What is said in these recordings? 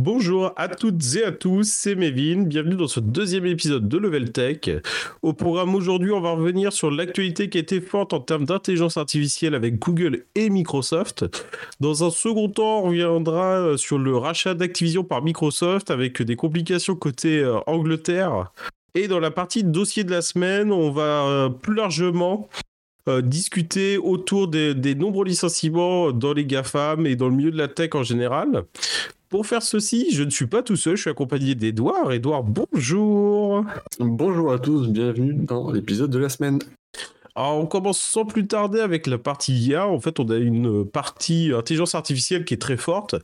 Bonjour à toutes et à tous, c'est Mévin, bienvenue dans ce deuxième épisode de Level Tech. Au programme aujourd'hui, on va revenir sur l'actualité qui a été forte en termes d'intelligence artificielle avec Google et Microsoft. Dans un second temps, on reviendra sur le rachat d'Activision par Microsoft avec des complications côté euh, Angleterre. Et dans la partie dossier de la semaine, on va euh, plus largement euh, discuter autour des, nombreux licenciements dans les GAFAM et dans le milieu de la tech en général. Pour faire ceci, je ne suis pas tout seul, je suis accompagné d'Edouard. Edouard, bonjour. Bonjour à tous, bienvenue dans l'épisode de la semaine. Alors, on commence sans plus tarder avec la partie IA. En fait, on a une partie intelligence artificielle qui est très forte.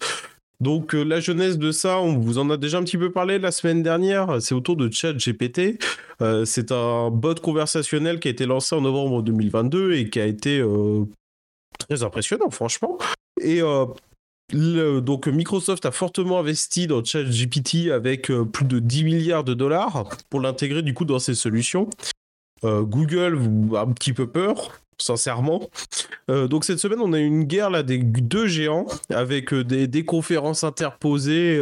Donc, euh, la jeunesse de ça, on vous en a déjà un petit peu parlé la semaine dernière. C'est autour de ChatGPT. Euh, c'est un bot conversationnel qui a été lancé en novembre 2022 et qui a été euh, très impressionnant, franchement. Et donc Microsoft a fortement investi dans ChatGPT avec euh, plus de 10 milliards de dollars pour l'intégrer du coup dans ses solutions. Euh, Google a un petit peu peur, sincèrement. Euh, donc cette semaine, on a une guerre là des deux géants avec des, des, conférences interposées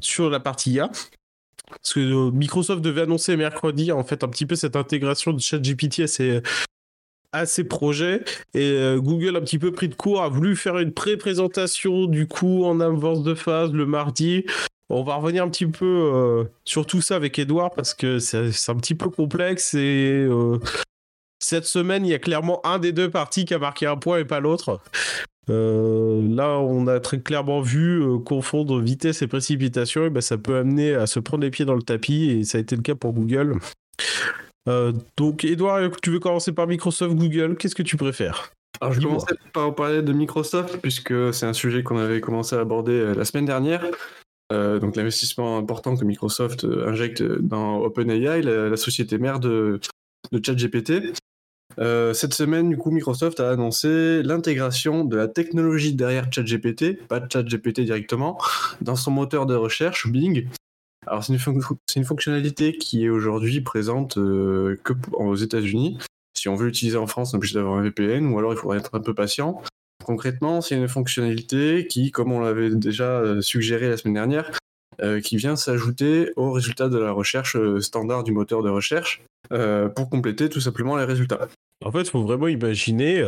sur la partie IA. Parce que Microsoft devait annoncer mercredi en fait un petit peu cette intégration de ChatGPT à ses, à ses projets. Et euh, Google un petit peu pris de court a voulu faire une pré-présentation du coup en avance de phase le mardi. On va revenir un petit peu euh, sur tout ça avec Edouard parce que c'est un petit peu complexe et euh, cette semaine il y a clairement un des deux partis qui a marqué un point et pas l'autre. Là on a très clairement vu confondre vitesse et précipitation. Et ben, ça peut amener à se prendre les pieds dans le tapis et ça a été le cas pour Google euh, donc, Edouard, tu veux commencer par Microsoft, Google Qu'est-ce que tu préfères? Alors, je commençais par parler de Microsoft, puisque c'est un sujet qu'on avait commencé à aborder la semaine dernière. Euh, donc, l'investissement important que Microsoft injecte dans OpenAI, la, la société mère de, de ChatGPT. Euh, cette semaine, du coup, Microsoft a annoncé l'intégration de la technologie derrière ChatGPT, pas ChatGPT directement, dans son moteur de recherche Bing, alors, c'est une, fon une, fonctionnalité qui est aujourd'hui présente euh, que aux États-Unis. Si on veut l'utiliser en France, on est obligé d'avoir un VPN ou alors il faudrait être un peu patient. Concrètement, c'est une fonctionnalité qui, comme on l'avait déjà suggéré la semaine dernière, euh, qui vient s'ajouter aux résultats de la recherche standard du moteur de recherche euh, pour compléter tout simplement les résultats. En fait, il faut vraiment imaginer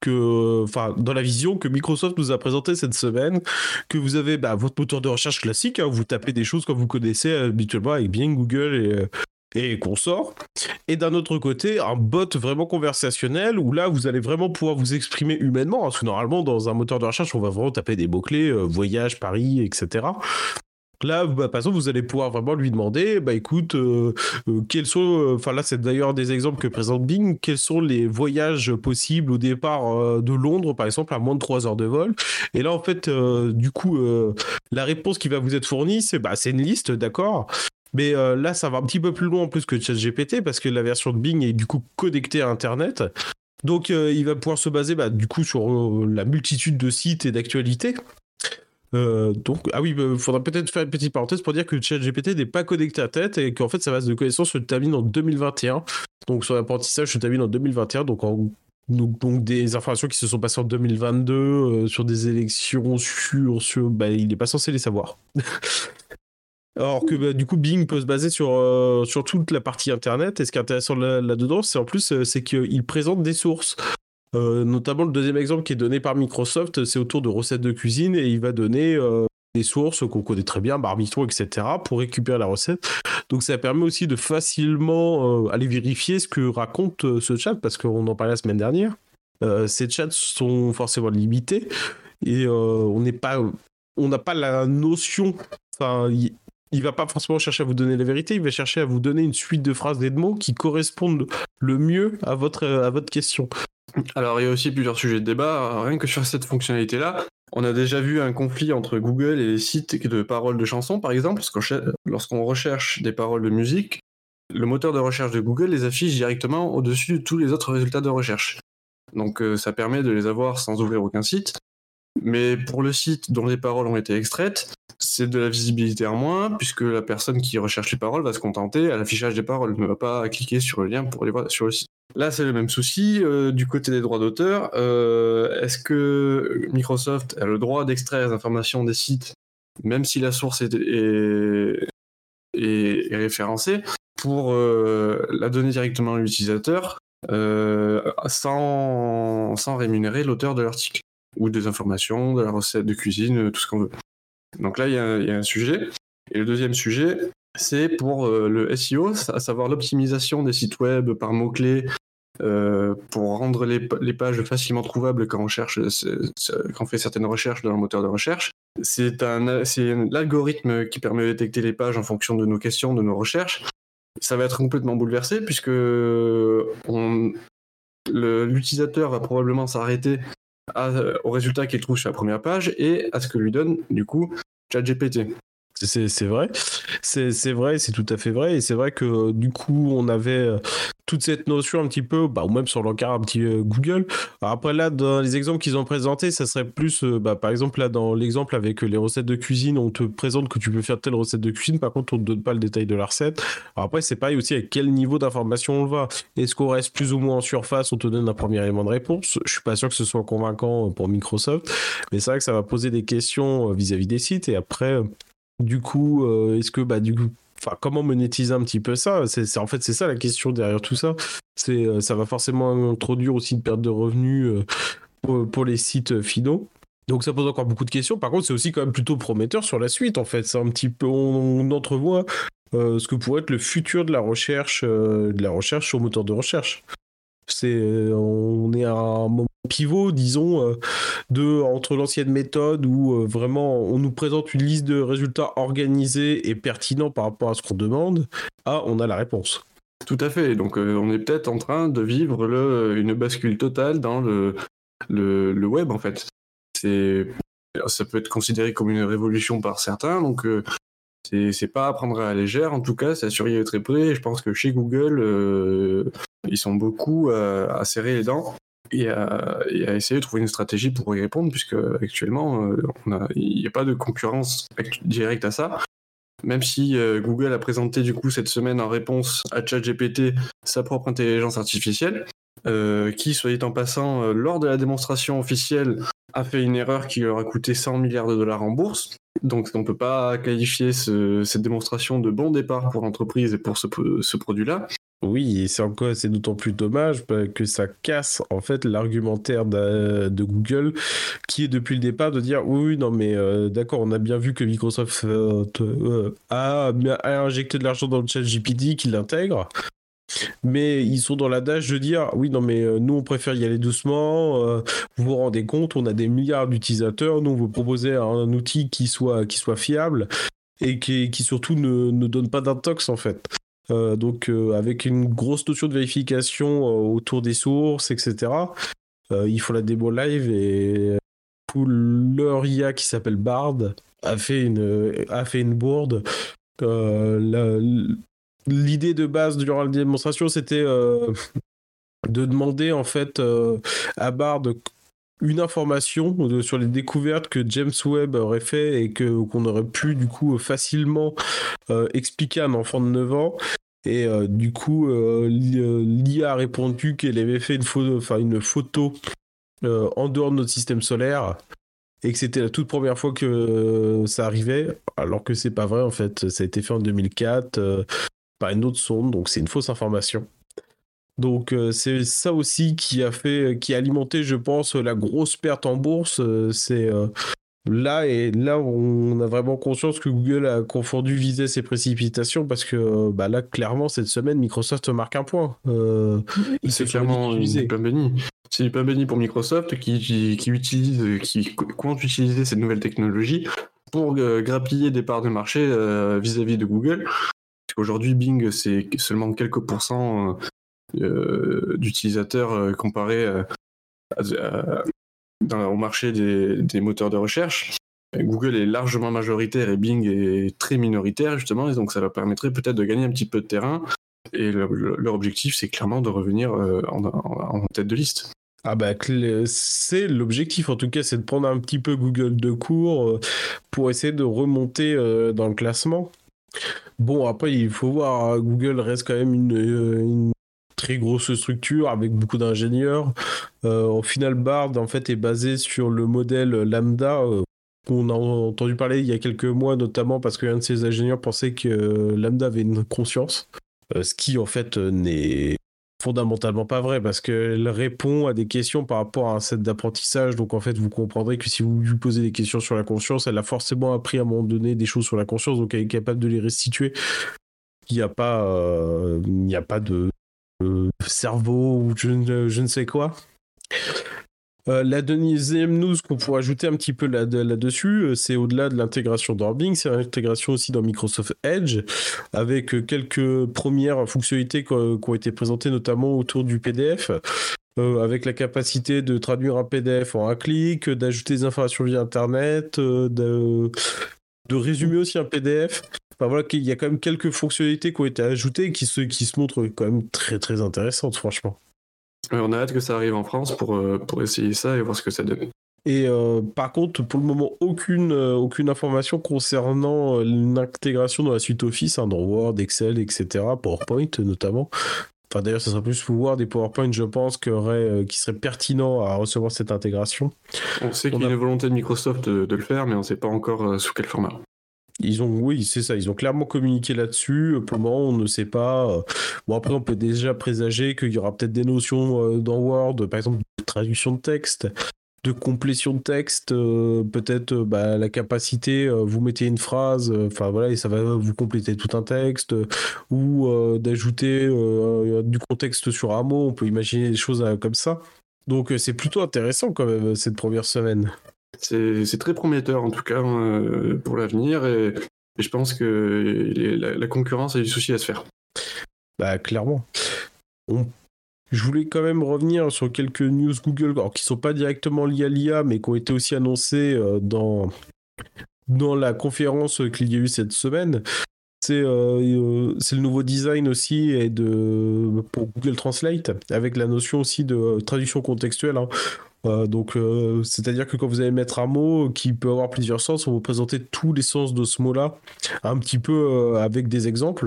que, enfin, dans la vision que Microsoft nous a présentée cette semaine, que vous avez bah, votre moteur de recherche classique, hein, vous tapez des choses comme vous connaissez habituellement avec Bing, Google et, consorts. Et d'un autre côté, un bot vraiment conversationnel où là, vous allez vraiment pouvoir vous exprimer humainement. Parce que normalement, dans un moteur de recherche, on va vraiment taper des mots-clés, euh, voyage, Paris, etc. Là, bah, par exemple, vous allez pouvoir vraiment lui demander, bah écoute, euh, euh, quels sont, enfin euh, là, c'est d'ailleurs des exemples que présente Bing, quels sont les voyages possibles au départ de Londres, par exemple, à moins de 3 heures de vol. Et là, en fait, du coup, la réponse qui va vous être fournie, c'est bah, c'est une liste, d'accord mais là, ça va un petit peu plus loin en plus que ChatGPT parce que la version de Bing est du coup connectée à Internet. Donc, il va pouvoir se baser bah, du coup sur la multitude de sites et d'actualités. Euh, donc, ah oui, il bah, faudra peut-être faire une petite parenthèse pour dire que ChatGPT n'est pas connecté à tête et qu'en fait sa base de connaissances se termine en 2021. Donc son apprentissage se termine en 2021. Donc, donc, donc, des informations qui se sont passées en 2022 euh, sur des élections, sur, sur bah, il n'est pas censé les savoir. Alors que bah, du coup Bing peut se baser sur, euh, sur toute la partie internet et ce qui est intéressant là-dedans là c'est en plus euh, c'est qu'il présente des sources euh, notamment le deuxième exemple qui est donné par Microsoft, c'est autour de recettes de cuisine et il va donner euh, des sources qu'on connaît très bien, Barbitron, etc., pour récupérer la recette. Donc ça permet aussi de facilement euh, aller vérifier ce que raconte ce chat, parce qu'on en parlait la semaine dernière. Ces chats sont forcément limités et on on n'a pas la notion. Enfin, il va pas forcément chercher à vous donner la vérité, il va chercher à vous donner une suite de phrases et de mots qui correspondent le mieux à votre, à votre question. Alors, il y a aussi plusieurs sujets de débat. Rien que sur cette fonctionnalité-là, on a déjà vu un conflit entre Google et les sites de paroles de chansons, par exemple, lorsqu'on recherche des paroles de musique, le moteur de recherche de Google les affiche directement au-dessus de tous les autres résultats de recherche. Donc, euh, ça permet de les avoir sans ouvrir aucun site. Mais pour le site dont les paroles ont été extraites, c'est de la visibilité en moins, puisque la personne qui recherche les paroles va se contenter à l'affichage des paroles, ne va pas cliquer sur le lien pour les voir sur le site. Là, c'est le même souci. Euh, du côté des droits d'auteur, euh, est-ce que Microsoft a le droit d'extraire les informations des sites même si la source est, référencée, pour la donner directement à l'utilisateur sans, sans rémunérer l'auteur de l'article? Ou des informations, de la recette de cuisine, tout ce qu'on veut. Donc là, il y, a un sujet. Et le deuxième sujet, c'est pour le SEO, à savoir l'optimisation des sites web par mots-clés, euh, pour rendre les, pages facilement trouvables quand on cherche, quand on fait certaines recherches dans le moteur de recherche. C'est l'algorithme qui permet de détecter les pages en fonction de nos questions, de nos recherches. Ça va être complètement bouleversé puisque l'utilisateur va probablement s'arrêter au résultat qu'il trouve sur la première page et à ce que lui donne du coup ChatGPT. C'est vrai, c'est vrai, c'est tout à fait vrai, et c'est vrai que du coup on avait euh, toute cette notion un petit peu, bah, ou même sur l'encart un petit euh, Google. après là, dans les exemples qu'ils ont présentés, ça serait plus, euh, bah, par exemple là dans l'exemple avec les recettes de cuisine, on te présente que tu peux faire telle recette de cuisine, par contre on te donne pas le détail de la recette. après c'est pareil aussi avec quel niveau d'information on va. Est-ce qu'on reste plus ou moins en surface, on te donne un premier élément de réponse. Je suis pas sûr que ce soit convaincant pour Microsoft, mais c'est vrai que ça va poser des questions vis à -vis des sites, et après du coup, euh, est-ce que bah du coup, comment monétiser un petit peu ça? C'est en fait c'est ça la question derrière tout ça. Euh, ça va forcément introduire aussi une perte de revenus euh, pour, les sites finaux. Donc ça pose encore beaucoup de questions. Par contre, c'est aussi quand même plutôt prometteur sur la suite. En fait, c'est un petit peu on, entrevoit ce que pourrait être le futur de la recherche, de la recherche sur moteur de recherche. C'est on est à un moment pivot, disons, euh, de, entre l'ancienne méthode où euh, vraiment on nous présente une liste de résultats organisés et pertinents par rapport à ce qu'on demande, à on a la réponse. Tout à fait. Donc euh, on est peut-être en train de vivre le, une bascule totale dans le, le, web en fait. C'est ça peut être considéré comme une révolution par certains. Donc c'est pas à prendre à la légère. En tout cas, c'est à surveiller très près. Je pense que chez Google, ils sont beaucoup à serrer les dents et à, essayer de trouver une stratégie pour y répondre, puisque actuellement, euh, il n'y a, pas de concurrence directe à ça. Même si euh, Google a présenté du coup cette semaine en réponse à ChatGPT sa propre intelligence artificielle, euh, qui, soit dit en passant, lors de la démonstration officielle, a fait une erreur qui leur a coûté 100 milliards de dollars en bourse. Donc on ne peut pas qualifier cette démonstration de bon départ pour l'entreprise et pour ce produit-là. Oui, et c'est encore, c'est d'autant plus dommage bah, que ça casse en fait l'argumentaire de, Google, qui est depuis le départ de dire oui, non mais euh, d'accord, on a bien vu que Microsoft euh, euh, a, injecté de l'argent dans le chat GPT, qu'il l'intègre. Mais ils sont dans l'adage de dire oui non mais nous on préfère y aller doucement. vous vous rendez compte, on a des milliards d'utilisateurs, nous on veut proposer un, outil qui soit qui soit fiable et qui, qui surtout ne, ne donne pas d'intox en fait. Euh, donc euh, avec une grosse notion de vérification euh, autour des sources, etc. il faut la démo live et leur IA qui s'appelle Bard a fait une, a fait une bourde. L'idée de base durant la démonstration, c'était de demander en fait à Bard une information sur les découvertes que James Webb aurait fait et que qu'on aurait pu du coup facilement expliquer à un enfant de 9 ans et euh, du coup, euh, euh, l'IA a répondu qu'elle avait fait une photo, enfin une photo en dehors de notre système solaire et que c'était la toute première fois que ça arrivait, alors que c'est pas vrai en fait. Ça a été fait en 2004 par une autre sonde, donc c'est une fausse information. Donc c'est ça aussi qui a fait, qui a alimenté, je pense, la grosse perte en bourse. c'est Là, et là, on a vraiment conscience que Google a confondu viser ses précipitations parce que bah là, clairement, cette semaine, Microsoft marque un point. Euh, c'est clairement du pain béni. C'est du pain béni pour Microsoft qui, qui, utilise, qui compte utiliser cette nouvelle technologie pour euh, grappiller des parts de marché euh, vis-à-vis de Google. Aujourd'hui, Bing, c'est seulement quelques pourcents d'utilisateurs comparés à, dans, au marché des, moteurs de recherche. Google est largement majoritaire et Bing est très minoritaire justement, et donc ça leur permettrait peut-être de gagner un petit peu de terrain. Et leur, objectif, c'est clairement de revenir euh, en, tête de liste. Ah bah c'est l'objectif en tout cas, c'est de prendre un petit peu Google de court euh, pour essayer de remonter euh, dans le classement. Bon après il faut voir, hein, Google reste quand même une très grosse structure avec beaucoup d'ingénieurs. Euh, au final, Bard en fait est basé sur le modèle lambda. Euh, qu'on a entendu parler il y a quelques mois, notamment parce qu'un de ces ingénieurs pensait que Lambda avait une conscience, ce qui en fait n'est fondamentalement pas vrai parce qu'elle répond à des questions par rapport à un set d'apprentissage. Donc en fait, vous comprendrez que si vous lui posez des questions sur la conscience, elle a forcément appris à un moment donné des choses sur la conscience, donc elle est capable de les restituer. Il n'y a pas, euh, il a pas de cerveau ou je, ne sais quoi. Euh, la deuxième news qu'on pourrait ajouter un petit peu là-dessus, euh, c'est au-delà de l'intégration d'Orbing, c'est l'intégration aussi dans Microsoft Edge, avec euh, quelques premières fonctionnalités qui ont été présentées notamment autour du PDF. avec la capacité de traduire un PDF en un clic, d'ajouter des informations via Internet, de, de résumer aussi un PDF. Enfin voilà, il y a quand même quelques fonctionnalités qui ont été ajoutées qui se, qui se montrent quand même très très intéressantes, franchement on a hâte que ça arrive en France pour, euh, pour essayer ça et voir ce que ça donne. Et euh, par contre, pour le moment, aucune, euh, aucune information concernant l'intégration dans la suite Office, hein, dans Word, Excel, etc., PowerPoint notamment. Enfin, d'ailleurs, ça serait plus Word et PowerPoint, je pense, qui, serait pertinent à recevoir cette intégration. On sait qu'il y a une volonté de Microsoft de, de le faire, mais on ne sait pas encore sous quel format. Ils ont, oui, c'est ça. Ils ont clairement communiqué là-dessus. Pour le moment, on ne sait pas. Euh, bon, après, on peut déjà présager qu'il y aura peut-être des notions euh, dans Word, par exemple, de traduction de texte, de complétion de texte, euh, peut-être bah, la capacité, vous mettez une phrase, enfin voilà, et ça va vous compléter tout un texte, ou d'ajouter du contexte sur un mot. On peut imaginer des choses comme ça. Donc, c'est plutôt intéressant quand même cette première semaine. C'est très prometteur en tout cas euh, pour l'avenir et, je pense que la, concurrence a du souci à se faire. Bah clairement. Je voulais quand même revenir sur quelques news Google qui sont pas directement liées à l'IA mais qui ont été aussi annoncées euh, dans, dans la conférence qu'il y a eu cette semaine. C'est euh, le nouveau design aussi de, pour Google Translate, avec la notion aussi de traduction contextuelle. Hein. Euh, donc, euh, c'est-à-dire que quand vous allez mettre un mot qui peut avoir plusieurs sens, on va vous présenter tous les sens de ce mot-là, un petit peu euh, avec des exemples.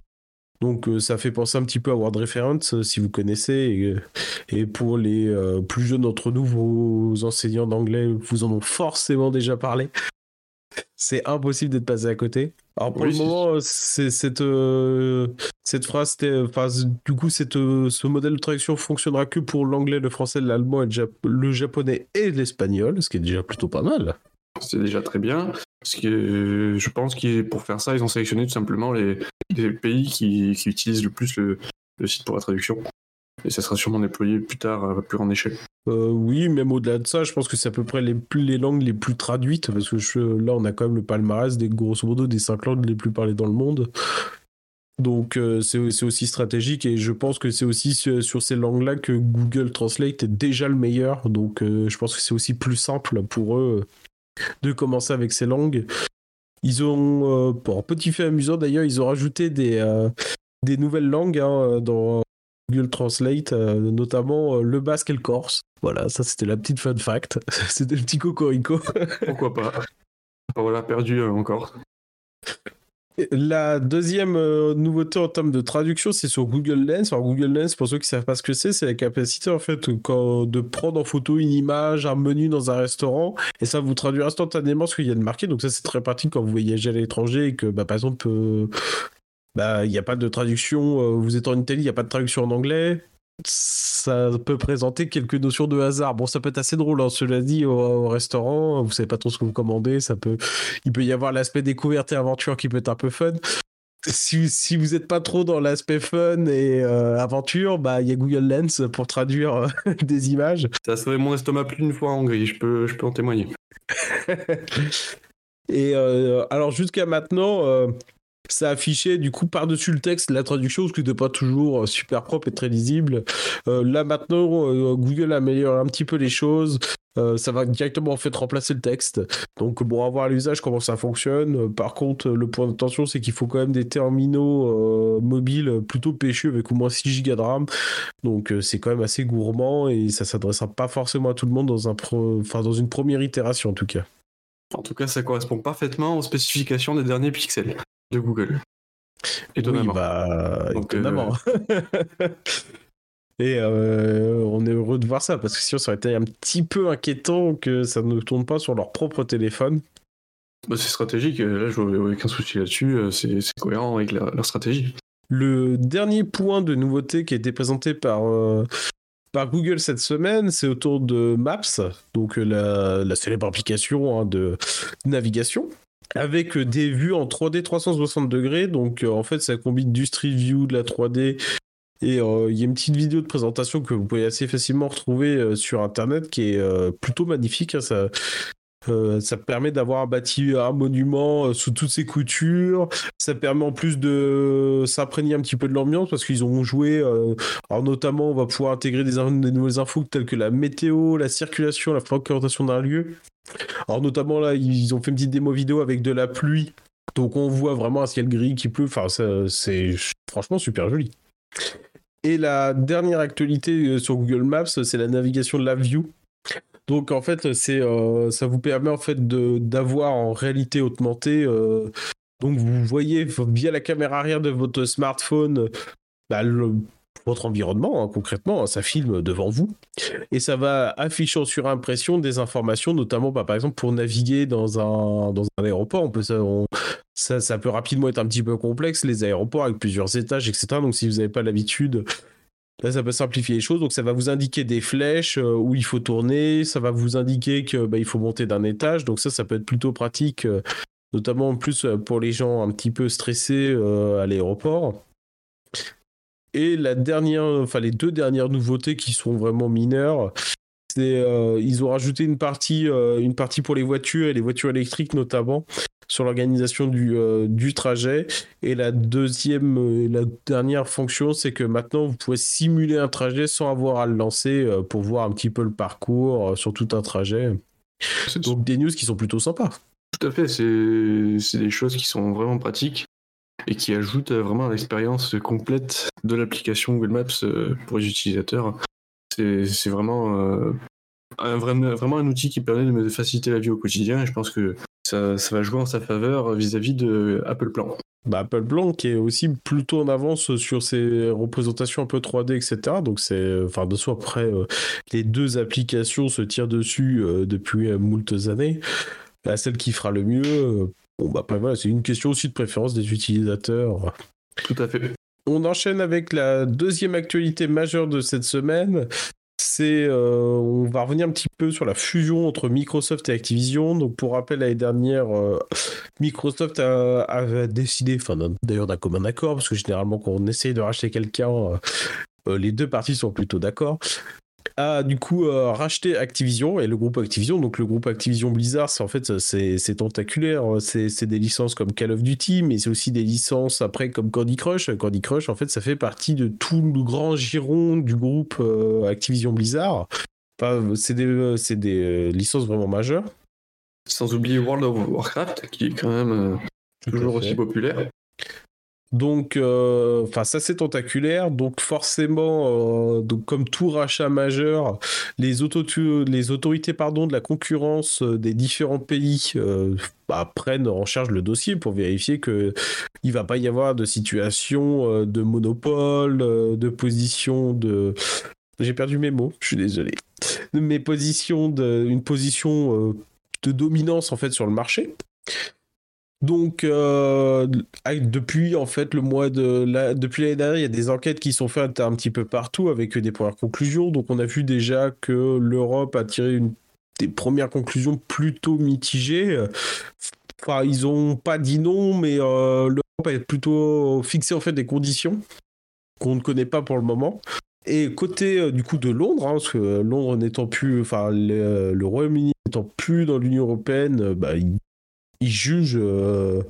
Donc, ça fait penser un petit peu à Word Reference, si vous connaissez. Et, et pour les plus jeunes d'entre nous, vos enseignants d'anglais vous en ont forcément déjà parlé c'est impossible d'être passé à côté. Alors pour le moment, c'est cette euh, cette phrase, enfin, du coup, cette, euh, ce modèle de traduction fonctionnera que pour l'anglais, le français, l'allemand, le japonais et l'espagnol, ce qui est déjà plutôt pas mal. C'est déjà très bien. Parce que je pense que pour faire ça, ils ont sélectionné tout simplement les, pays qui, utilisent le plus le, site pour la traduction. Et ça sera sûrement déployé plus tard à plus grande échelle. Euh, oui, même au-delà de ça, je pense que c'est à peu près les, les langues les plus traduites, parce que là, on a quand même le palmarès des grosso modo des cinq langues les plus parlées dans le monde. Donc euh, c'est aussi stratégique et je pense que c'est aussi sur, ces langues-là que Google Translate est déjà le meilleur. Donc euh, je pense que c'est aussi plus simple pour eux de commencer avec ces langues. Ils ont, pour petit fait amusant d'ailleurs, ils ont rajouté des, des nouvelles langues hein, dans, Google Translate, euh, notamment euh, le basque et le corse. Voilà, ça c'était la petite fun fact. c'était le petit cocorico. Pourquoi pas? Voilà, perdu euh, encore. La deuxième nouveauté en termes de traduction, c'est sur Google Lens. Alors Google Lens, pour ceux qui ne savent pas ce que c'est, c'est la capacité en fait de prendre en photo une image, un menu dans un restaurant, et ça vous traduit instantanément ce qu'il y a de marqué. Donc ça c'est très pratique quand vous voyagez à l'étranger et que bah, par exemple bah, il n'y a pas de traduction. Euh, vous êtes en Italie, il n'y a pas de traduction en anglais. Ça peut présenter quelques notions de hasard. Bon, ça peut être assez drôle, hein, cela dit, au, restaurant. Vous savez pas trop ce que vous commandez. Ça peut, il peut y avoir l'aspect découverte et aventure qui peut être un peu fun. Si, si vous n'êtes pas trop dans l'aspect fun et euh, aventure, bah il y a Google Lens pour traduire euh, des images. Ça serait mon estomac plus d'une fois en gris, je peux, je peux en témoigner. et alors jusqu'à maintenant, ça affichait du coup par-dessus le texte la traduction, ce qui n'était pas toujours euh, super propre et très lisible. Euh, là maintenant, euh, Google améliore un petit peu les choses. ça va directement en fait remplacer le texte. Donc bon, à voir l'usage comment ça fonctionne. Par contre, le point d'attention, c'est qu'il faut quand même des terminaux mobiles plutôt péchus avec au moins 6 Go de RAM. Donc c'est quand même assez gourmand et ça s'adressera pas forcément à tout le monde dans, un enfin, dans une première itération en tout cas. En tout cas, ça correspond parfaitement aux spécifications des derniers pixels de Google. Étonnamment. Oui, bah, étonnamment. Euh, Et euh, on est heureux de voir ça, parce que sinon ça aurait été un petit peu inquiétant que ça ne tourne pas sur leur propre téléphone. Bah, c'est stratégique, là je vois aucun souci là-dessus, c'est cohérent avec leur stratégie. Le dernier point de nouveauté qui a été présenté par, par Google cette semaine, c'est autour de Maps, donc la, célèbre application hein, de navigation avec des vues en 3D 360 degrés. Donc en fait, ça combine du Street View, de la 3D et euh, il y a une petite vidéo de présentation que vous pouvez assez facilement retrouver euh, sur internet qui est euh, plutôt magnifique. Hein, ça, ça permet d'avoir bâti un monument sous toutes ses coutures. Ça permet en plus de s'imprégner un petit peu de l'ambiance parce qu'ils ont joué. alors notamment, on va pouvoir intégrer des, nouvelles infos telles que la météo, la circulation, la fréquentation d'un lieu. Alors notamment là, ils ont fait une petite démo vidéo avec de la pluie. Donc on voit vraiment un ciel gris qui pleut. Enfin, c'est franchement super joli. Et la dernière actualité euh, sur Google Maps, c'est la navigation de la view. Donc en fait, c'est euh, ça vous permet en fait d'avoir en réalité augmentée. Euh, donc vous voyez via la caméra arrière de votre smartphone bah, votre environnement, hein, concrètement, hein, ça filme devant vous, et ça va afficher sur impression des informations, notamment bah, par exemple pour naviguer dans un, dans un aéroport, ça, peut rapidement être un petit peu complexe, les aéroports avec plusieurs étages, etc. Donc si vous n'avez pas l'habitude, là ça peut simplifier les choses, donc ça va vous indiquer des flèches euh, où il faut tourner, ça va vous indiquer qu'il bah, faut monter d'un étage, donc ça, ça peut être plutôt pratique. Euh, notamment en plus euh, pour les gens un petit peu stressés à l'aéroport. Et la dernière, enfin les deux dernières nouveautés qui sont vraiment mineures, euh, ils ont rajouté une partie, euh, une partie pour les voitures et les voitures électriques notamment sur l'organisation du, euh, du trajet. Et la deuxième, la dernière fonction, c'est que maintenant vous pouvez simuler un trajet sans avoir à le lancer pour voir un petit peu le parcours sur tout un trajet. Donc des news qui sont plutôt sympas. Tout à fait, c'est des choses qui sont vraiment pratiques et qui ajoute euh, vraiment l'expérience complète de l'application Google Maps pour les utilisateurs. C'est vraiment, euh, un, vraiment un outil qui permet de me faciliter la vie au quotidien et je pense que ça, va jouer en sa faveur vis-à-vis de Apple Plan. Bah, Apple Plan qui est aussi plutôt en avance sur ses représentations un peu 3D, etc. Donc c'est, enfin de soi après, les deux applications se tirent dessus depuis moultes années. La celle qui fera le mieux, Bon, bah après, voilà, c'est une question aussi de préférence des utilisateurs. Tout à fait. On enchaîne avec la deuxième actualité majeure de cette semaine. C'est, euh, on va revenir un petit peu sur la fusion entre Microsoft et Activision. Donc, pour rappel, l'année dernière, euh, Microsoft a, décidé, enfin, d'ailleurs d'un commun accord, parce que généralement, quand on essaye de racheter quelqu'un, euh, les deux parties sont plutôt d'accord, a du coup euh, racheté Activision et le groupe Activision. Donc le groupe Activision Blizzard, c'est en fait c'est tentaculaire. C'est des licences comme Call of Duty, mais c'est aussi des licences après comme Candy Crush. Candy Crush, en fait, ça fait partie de tout le grand giron du groupe euh, Activision Blizzard. Enfin, c'est des, des euh, licences vraiment majeures. Sans oublier World of Warcraft, qui est quand même toujours aussi populaire. Donc, euh, enfin, ça c'est tentaculaire. Donc, forcément, euh, donc, comme tout rachat majeur, les, autorités pardon, de la concurrence euh, des différents pays bah, prennent en charge le dossier pour vérifier que il va pas y avoir de situation de monopole, de position de. J'ai perdu mes mots. Je suis désolé. Mes positions de, une position de dominance en fait sur le marché. Donc, euh, depuis en fait le mois de la... depuis l'année dernière, il y a des enquêtes qui sont faites un petit peu partout avec des premières conclusions. Donc, on a vu déjà que l'Europe a tiré des premières conclusions plutôt mitigées. Enfin, ils ont pas dit non, mais euh, l'Europe a plutôt fixé en fait des conditions qu'on ne connaît pas pour le moment. Et côté euh, du coup de Londres, hein, parce que Londres n'étant plus, enfin le, Royaume-Uni n'étant plus dans l'Union européenne, bah, jugent. Euh,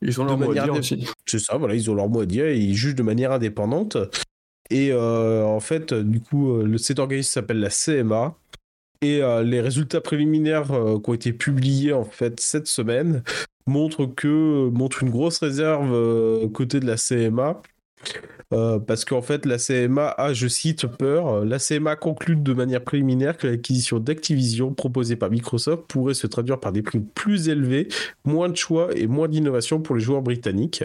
ils ont leur mot à dire aussi. C'est ça, voilà, ils ont leur mot à dire et ils jugent de manière indépendante. Et euh, en fait, du coup, euh, le, cet organisme s'appelle la CMA. Et les résultats préliminaires qui ont été publiés en fait cette semaine montrent que montrent une grosse réserve côté de la CMA euh, parce qu'en fait, la CMA a, je cite, peur. La CMA conclut de manière préliminaire que l'acquisition d'Activision proposée par Microsoft pourrait se traduire par des prix plus élevés, moins de choix et moins d'innovation pour les joueurs britanniques.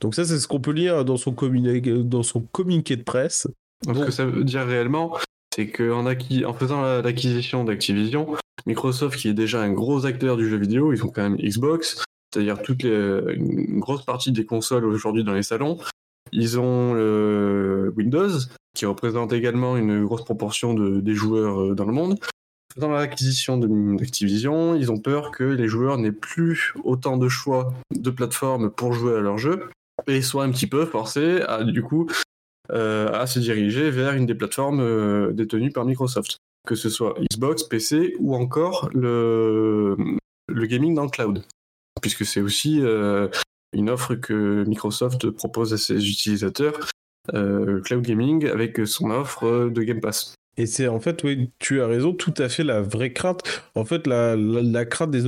Donc ça, c'est ce qu'on peut lire dans son, dans son communiqué de presse. Ce que ça veut dire réellement, c'est qu'en en faisant l'acquisition d'Activision, Microsoft qui est déjà un gros acteur du jeu vidéo, ils ont quand même Xbox, c'est-à-dire une grosse partie des consoles aujourd'hui dans les salons. Ils ont Windows, qui représente également une grosse proportion de, des joueurs euh, dans le monde. Dans l'acquisition d'Activision, ils ont peur que les joueurs n'aient plus autant de choix de plateformes pour jouer à leur jeu et soient un petit peu forcés à, du coup, euh, à se diriger vers une des plateformes euh, détenues par Microsoft, que ce soit Xbox, PC ou encore le, le gaming dans le cloud, puisque c'est aussi une offre que Microsoft propose à ses utilisateurs euh, cloud gaming avec son offre de Game Pass. Et c'est en fait, oui, tu as raison, tout à fait la vraie crainte. En fait, la, crainte des,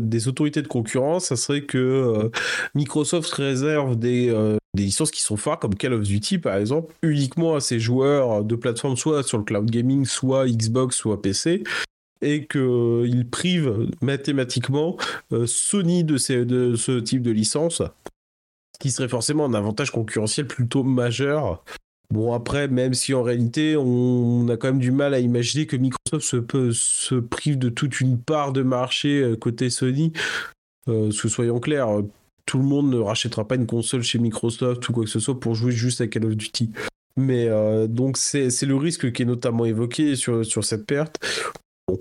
des, autorités de concurrence, ça serait que euh, Microsoft réserve des, euh, des, licences qui sont phares, comme Call of Duty par exemple, uniquement à ses joueurs de plateforme, soit sur le cloud gaming, soit Xbox, soit PC, et qu'il prive mathématiquement Sony de, ce type de licence qui serait forcément un avantage concurrentiel plutôt majeur. Bon, après, même si en réalité, on a quand même du mal à imaginer que Microsoft se, peut, se prive de toute une part de marché euh, côté Sony, euh, que soyons clairs, tout le monde ne rachètera pas une console chez Microsoft ou quoi que ce soit pour jouer juste à Call of Duty. Mais euh, donc, c'est le risque qui est notamment évoqué sur, sur cette perte. Bon.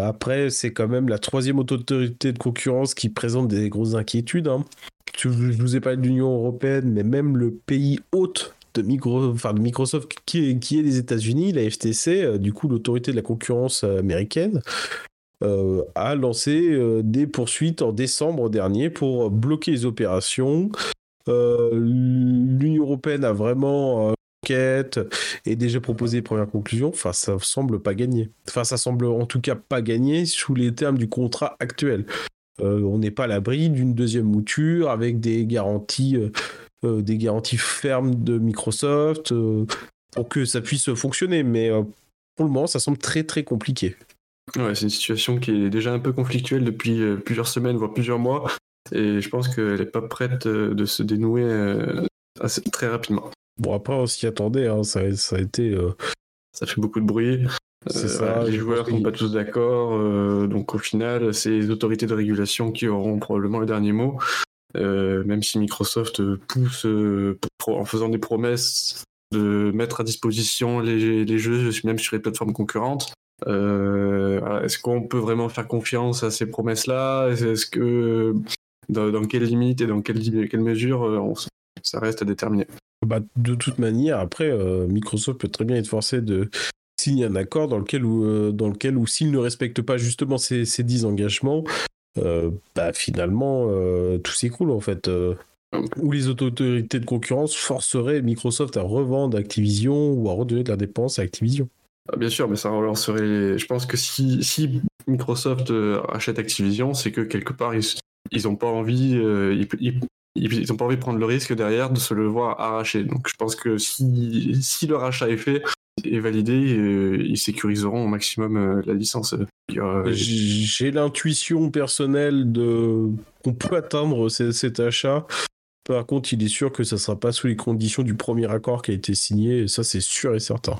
après, c'est quand même la troisième autorité de concurrence qui présente des grosses inquiétudes. Hein je vous ai parlé de l'Union européenne, mais même le pays hôte de, Microsoft qui est, les États-Unis, la FTC, euh, du coup l'autorité de la concurrence euh, américaine, euh, a lancé des poursuites en décembre dernier pour bloquer les opérations. L'Union européenne a vraiment et déjà proposé les premières conclusions. Enfin, ça semble pas gagner. Enfin, ça semble en tout cas pas gagner sous les termes du contrat actuel. Euh, on n'est pas à l'abri d'une deuxième mouture avec des garanties, euh, euh, des garanties fermes de Microsoft pour que ça puisse fonctionner. Mais pour le moment, ça semble très très compliqué. Ouais, c'est une situation qui est déjà un peu conflictuelle depuis plusieurs semaines, voire plusieurs mois. Et je pense qu'elle n'est pas prête de se dénouer très rapidement. Bon, après, on s'y attendait. Hein. Ça, ça, a été. Ça fait beaucoup de bruit. C'est ça. Les joueurs ne sont pas tous d'accord. Euh, donc au final, c'est les autorités de régulation qui auront probablement le dernier mot. Euh, même si Microsoft pousse en faisant des promesses de mettre à disposition les, les, jeux, même sur les plateformes concurrentes. Euh, est-ce qu'on peut vraiment faire confiance à ces promesses-là? Est-ce que dans, quelles limites et dans quelle, quelle mesure ça reste à déterminer bah, de toute manière, après, Microsoft peut très bien être forcé de signe un accord dans lequel ou euh, dans lequel ou s'il ne respecte pas justement ces, ces 10 engagements, euh, bah finalement euh, tout s'écroule en fait. Ou les autorités de concurrence forceraient Microsoft à revendre Activision ou à redonner de la dépense à Activision. Ah, bien sûr, mais ça relancerait. Je pense que si, si Microsoft achète Activision, c'est que quelque part ils n'ont pas envie, ils, ils n'ont pas envie de prendre le risque derrière de se le voir arracher. Donc je pense que si, si le rachat est fait, est validé, euh, ils sécuriseront au maximum euh, la licence. J'ai l'intuition personnelle de qu'on peut atteindre cet achat. Par contre, il est sûr que ça ne sera pas sous les conditions du premier accord qui a été signé, et ça c'est sûr et certain.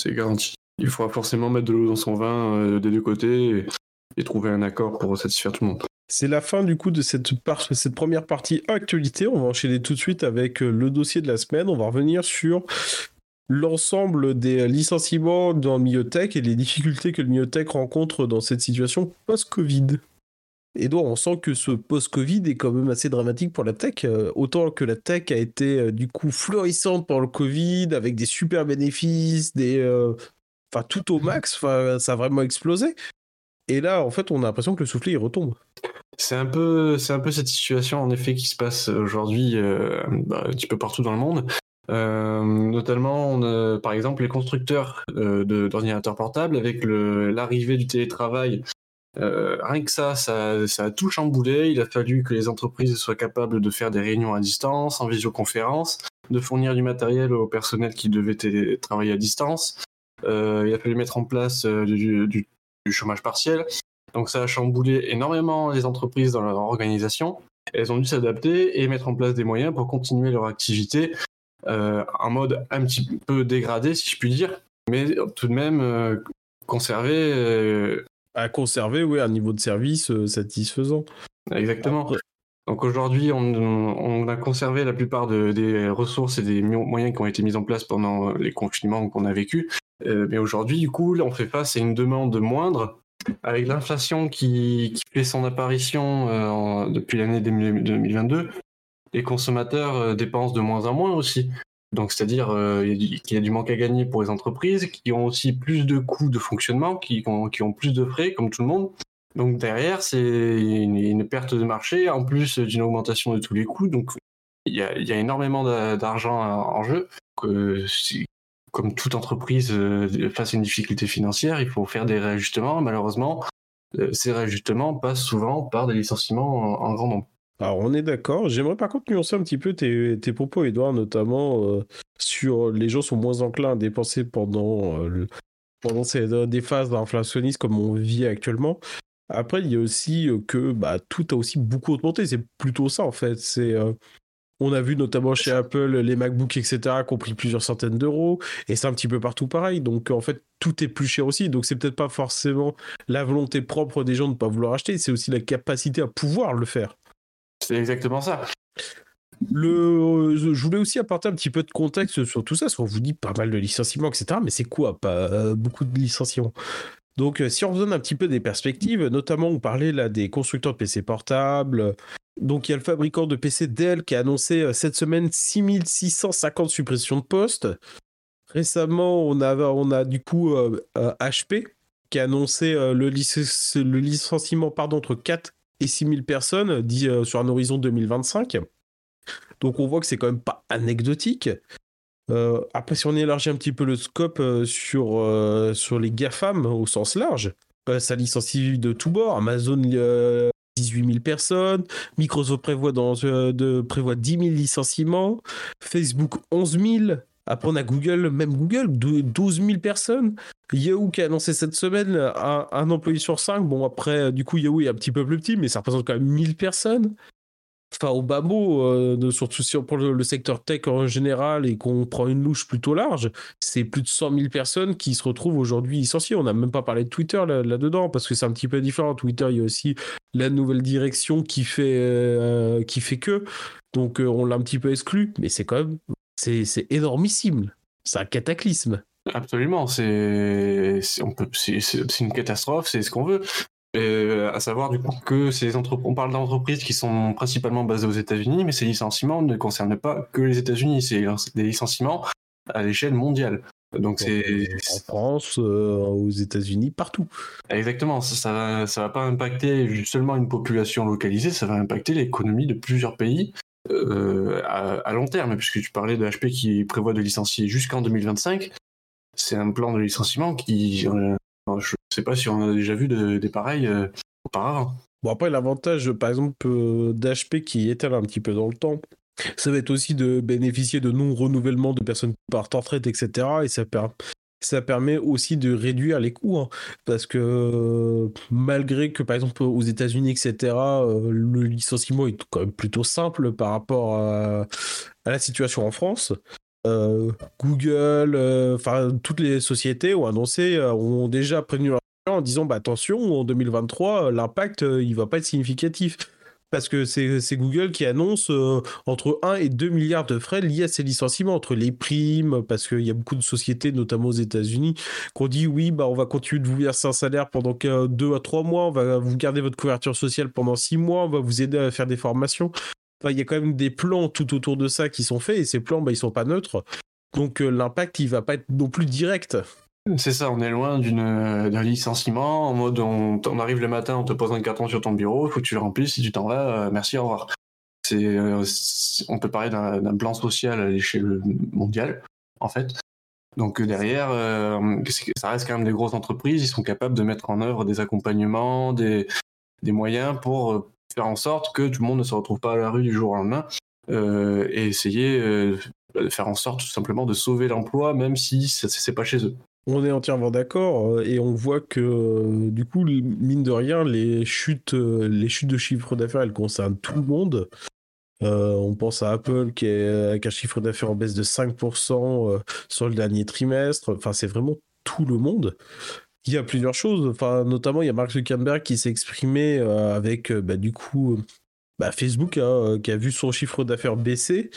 C'est garanti. Il faudra forcément mettre de l'eau dans son vin euh, des deux côtés et, trouver un accord pour satisfaire tout le monde. C'est la fin du coup de cette, première partie actualité. On va enchaîner tout de suite avec le dossier de la semaine. On va revenir sur l'ensemble des licenciements dans le milieu tech et les difficultés que le milieu tech rencontre dans cette situation post-Covid. Et donc on sent que ce post-Covid est quand même assez dramatique pour la tech. Euh, autant que la tech a été euh, du coup florissante pendant le Covid, avec des super bénéfices, des... Euh, enfin tout au max, ça a vraiment explosé. Et là, en fait, on a l'impression que le soufflet, il retombe. C'est un peu, un peu cette situation en effet qui se passe aujourd'hui bah, un petit peu partout dans le monde. Euh, notamment, par exemple, les constructeurs euh, d'ordinateurs portables, avec l'arrivée du télétravail, euh, rien que ça, ça, a tout chamboulé. Il a fallu que les entreprises soient capables de faire des réunions à distance, en visioconférence, de fournir du matériel au personnel qui devait travailler à distance. Euh, il a fallu mettre en place euh, du, du, du, chômage partiel. Donc ça a chamboulé énormément les entreprises dans leur organisation. Elles ont dû s'adapter et mettre en place des moyens pour continuer leur activité euh, en mode un petit peu dégradé, si je puis dire, mais tout de même euh, conserver. À conserver, oui, un niveau de service satisfaisant. Exactement. Donc aujourd'hui, on, a conservé la plupart des ressources et des moyens qui ont été mis en place pendant les confinements qu'on a vécu. Mais aujourd'hui, du coup, on fait face à une demande moindre avec l'inflation qui, fait son apparition depuis l'année 2022 les consommateurs euh, dépensent de moins en moins aussi. Donc, c'est-à-dire euh, qu'il y a du manque à gagner pour les entreprises, qui ont aussi plus de coûts de fonctionnement, qui ont, plus de frais, comme tout le monde. Donc, derrière, c'est une, perte de marché, en plus d'une augmentation de tous les coûts. Donc, il y a, énormément d'argent en jeu. Comme toute entreprise euh, face à une difficulté financière, il faut faire des réajustements. Malheureusement, ces réajustements passent souvent par des licenciements en grand nombre. Alors, on est d'accord. J'aimerais par contre nuancer un petit peu tes, propos, Edouard, notamment euh, sur les gens sont moins enclins à dépenser pendant, euh, pendant ces, euh, des phases inflationnistes comme on vit actuellement. Après, il y a aussi que bah, tout a aussi beaucoup augmenté. C'est plutôt ça, en fait. C'est. On a vu notamment chez Apple les MacBooks, etc., qui ont pris plusieurs centaines d'euros, et c'est un petit peu partout pareil. Donc en fait, tout est plus cher aussi. Donc c'est peut-être pas forcément la volonté propre des gens de ne pas vouloir acheter, c'est aussi la capacité à pouvoir le faire. C'est exactement ça. Le, je voulais aussi apporter un petit peu de contexte sur tout ça, parce qu'on vous dit pas mal de licenciements, etc. Mais c'est quoi? Pas euh, beaucoup de licenciements. Donc, euh, si on vous donne un petit peu des perspectives, notamment on parlait là des constructeurs de PC portables. Donc, il y a le fabricant de PC Dell qui a annoncé euh, cette semaine 6650 suppressions de postes. Récemment, on a, on a du coup HP qui a annoncé le, le licenciement pardon, entre 4 et 6000 personnes dit, euh, sur un horizon 2025. Donc on voit que c'est quand même pas anecdotique. Euh, après, si on élargit un petit peu le scope euh, sur, sur les GAFAM au sens large, ça licencie de tous bords. Amazon, 18 000 personnes. Microsoft prévoit, dans, de, prévoit 10 000 licenciements. Facebook, 11 000. Après, on a Google, même Google, 12 000 personnes. Yahoo qui a annoncé cette semaine un, employé sur 5. Bon, après, du coup, Yahoo est un petit peu plus petit, mais ça représente quand même 1000 personnes. Enfin, au bas mot, euh, surtout si on prend le, secteur tech en général et qu'on prend une louche plutôt large, c'est plus de 100 000 personnes qui se retrouvent aujourd'hui licenciées. On n'a même pas parlé de Twitter là-dedans, parce que c'est un petit peu différent. Twitter, il y a aussi la nouvelle direction qui fait, euh, qui fait que. Donc, euh, on l'a un petit peu exclu, mais c'est quand même c'est énormissime. C'est un cataclysme. Absolument, c'est une catastrophe, c'est ce qu'on veut. Euh, à savoir du coup que ces on parle d'entreprises qui sont principalement basées aux États-Unis, mais ces licenciements ne concernent pas que les États-Unis, c'est des licenciements à l'échelle mondiale. Donc c'est en France, euh, aux États-Unis, partout. Exactement, ça, ça, va, ça va pas impacter seulement une population localisée, ça va impacter l'économie de plusieurs pays euh, à, long terme, puisque tu parlais de HP qui prévoit de licencier jusqu'en 2025. C'est un plan de licenciement qui, euh, je ne sais pas si on a déjà vu des pareils euh, auparavant. Bon après l'avantage par exemple d'HP qui étale un petit peu dans le temps, ça va être aussi de bénéficier de non-renouvellement de personnes en retraite, etc. Et ça, permet aussi de réduire les coûts. Hein. parce que malgré que, par exemple, aux États-Unis, etc., euh, le licenciement est quand même plutôt simple par rapport à, la situation en France. Euh, Google, euh, enfin toutes les sociétés ont annoncé, ont déjà prévenu en disant bah attention en 2023 l'impact il va pas être significatif parce que c'est Google qui annonce euh, entre 1 et 2 milliards de frais liés à ces licenciements, entre les primes, parce qu'il y a beaucoup de sociétés, notamment aux États-Unis, qui ont dit oui, bah, on va continuer de vous verser un salaire pendant 2 à 3 mois, on va vous garder votre couverture sociale pendant 6 mois, on va vous aider à faire des formations. Il y a quand même des plans tout autour de ça qui sont faits, et ces plans, bah, ils sont pas neutres. Donc euh, l'impact, il va pas être non plus direct. C'est ça, on est loin d'un licenciement en mode on, arrive le matin, on te pose un carton sur ton bureau, il faut que tu le remplisses, si tu t'en vas, euh, merci, au revoir. Euh, on peut parler d'un plan social à l'échelle mondiale, en fait. Donc euh, derrière, ça reste quand même des grosses entreprises, ils sont capables de mettre en œuvre des accompagnements, des moyens pour faire en sorte que tout le monde ne se retrouve pas à la rue du jour au lendemain et essayer de faire en sorte tout simplement de sauver l'emploi, même si c'est pas chez eux. On est entièrement d'accord euh, et on voit que euh, du coup, mine de rien, les chutes, euh, les chutes de chiffre d'affaires, elles concernent tout le monde. on pense à Apple qui est avec un chiffre d'affaires en baisse de 5% sur le dernier trimestre. Enfin, c'est vraiment tout le monde. Il y a plusieurs choses. Enfin, notamment, il y a Mark Zuckerberg qui s'est exprimé avec, bah, du coup, bah, Facebook, hein, qui a vu son chiffre d'affaires baisser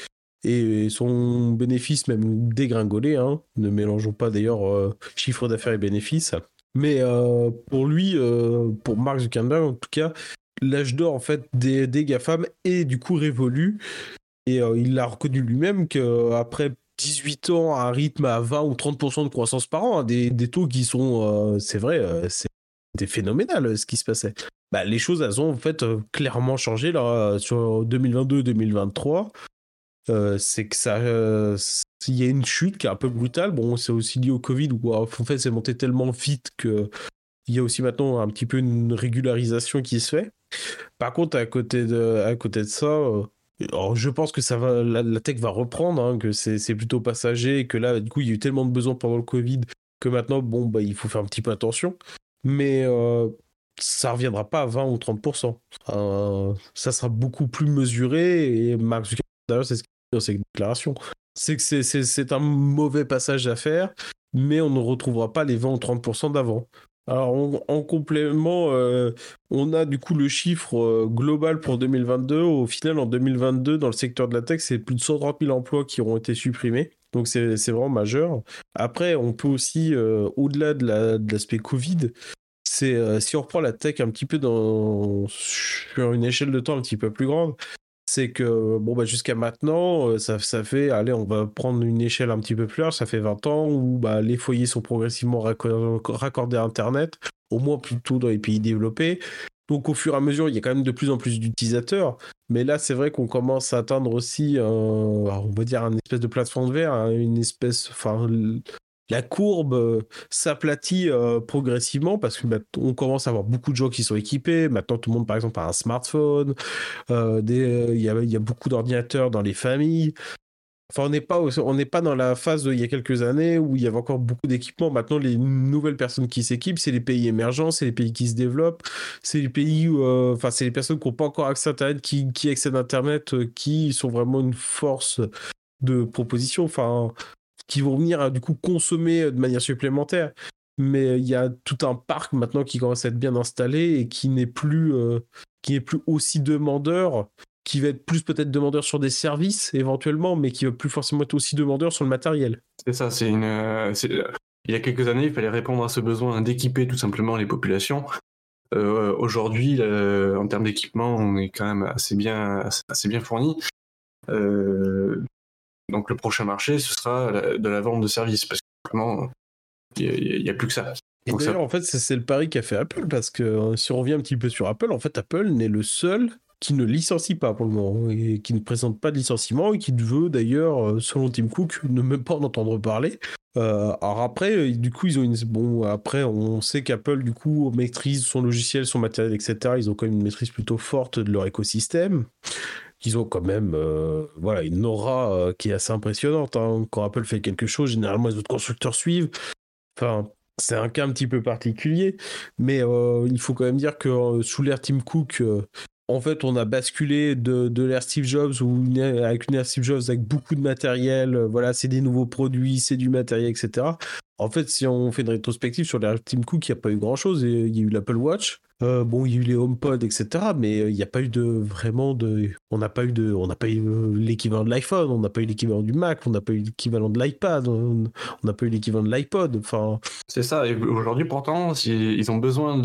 et son bénéfice même dégringoler. Hein. Ne mélangeons pas d'ailleurs chiffre d'affaires et bénéfice. Mais pour lui, pour Mark Zuckerberg en tout cas, l'âge d'or en fait des, des GAFAM est du coup révolu. Et il a reconnu lui-même qu'après 18 ans à un rythme à 20 ou 30% de croissance par an, hein, des, des, taux qui sont, c'est vrai, c'est phénoménal ce qui se passait. Bah, les choses, elles ont en fait clairement changé là, sur 2022-2023. c'est que ça, il y a une chute qui est un peu brutale. Bon, c'est aussi lié au Covid où en fait c'est monté tellement vite que il y a aussi maintenant un petit peu une régularisation qui se fait. Par contre, à côté de, à côté de ça, je pense que ça va, la, tech va reprendre, hein, que c'est plutôt passager, que là, du coup, il y a eu tellement de besoins pendant le Covid que maintenant, bon, bah, il faut faire un petit peu attention. Mais euh, ça reviendra pas à 20 ou 30%. Euh, ça sera beaucoup plus mesuré, et Mark Zuckerberg, d'ailleurs, c'est ce qu'il dit dans ses déclarations. C'est que c'est un mauvais passage à faire, mais on ne retrouvera pas les 20 ou 30% d'avant. Alors, en complément, euh, on a du coup le chiffre euh, global pour 2022. Au final, en 2022, dans le secteur de la tech, c'est plus de 130 000 emplois qui auront été supprimés. Donc, c'est vraiment majeur. Après, on peut aussi, euh, au-delà de l'aspect Covid, c'est si on reprend la tech un petit peu dans, sur une échelle de temps un petit peu plus grande, c'est que bon bah jusqu'à maintenant euh, ça, ça, fait allez on va prendre une échelle un petit peu plus large ça fait 20 ans où bah, les foyers sont progressivement raccordés à internet au moins plutôt dans les pays développés. Donc au fur et à mesure il y a quand même de plus en plus d'utilisateurs. Mais là c'est vrai qu'on commence à atteindre aussi on va dire un espèce de plateforme de verre hein, une espèce la courbe euh, s'aplatit euh, progressivement parce que bah, on commence à avoir beaucoup de gens qui sont équipés. Maintenant, tout le monde, par exemple, a un smartphone. Euh, il y, a, beaucoup d'ordinateurs dans les familles. On n'est pas, dans la phase d'il y a quelques années où il y avait encore beaucoup d'équipements. Maintenant, les nouvelles personnes qui s'équipent, c'est les pays émergents, c'est les pays qui se développent, c'est les pays où, enfin, c'est les personnes qui n'ont pas encore accès à Internet, qui, qui accèdent à Internet, qui sont vraiment une force de proposition. Enfin, qui vont venir euh, du coup consommer euh, de manière supplémentaire. Mais euh, il y a tout un parc maintenant qui commence à être bien installé et qui n'est plus, qui n'est plus aussi demandeur, qui va être plus peut-être demandeur sur des services éventuellement, mais qui va plus forcément être aussi demandeur sur le matériel. C'est ça, c'est une. il y a quelques années, il fallait répondre à ce besoin d'équiper tout simplement les populations. Aujourd'hui, en termes d'équipement, on est quand même assez bien, assez bien fourni. Donc le prochain marché, ce sera de la vente de services, parce que vraiment, il n'y a, plus que ça. Et d'ailleurs, en fait, c'est le pari qu'a fait Apple, parce que euh, si on revient un petit peu sur Apple, en fait, Apple n'est le seul qui ne licencie pas pour le moment, et qui ne présente pas de licenciement, et qui veut d'ailleurs, euh, selon Tim Cook, ne même pas en entendre parler. Euh, alors après, du coup, ils ont une... Bon, après, on sait qu'Apple, du coup, maîtrise son logiciel, son matériel, etc. Ils ont quand même une maîtrise plutôt forte de leur écosystème qu'ils ont quand même euh, voilà, une aura euh, qui est assez impressionnante. Hein. Quand Apple fait quelque chose, généralement les autres constructeurs suivent. Enfin, c'est un cas un petit peu particulier, mais euh, il faut quand même dire que sous l'ère Tim Cook, en fait, on a basculé de, de l'ère Steve Jobs ou avec une ère Steve Jobs avec beaucoup de matériel. voilà, c'est des nouveaux produits, c'est du matériel, etc. En fait, si on fait une rétrospective sur l'ère Tim Cook, il n'y a pas eu grand chose. Il y a eu l'Apple Watch, euh, bon, il y a eu les HomePod, etc. Mais euh, il n'y a pas eu de vraiment de. On n'a pas eu de. On n'a pas eu euh, l'équivalent de l'iPhone, on n'a pas eu l'équivalent du Mac, on n'a pas eu l'équivalent de l'iPad, on n'a pas eu l'équivalent de l'iPod. Enfin. C'est ça. Aujourd'hui, pourtant, ils ont besoin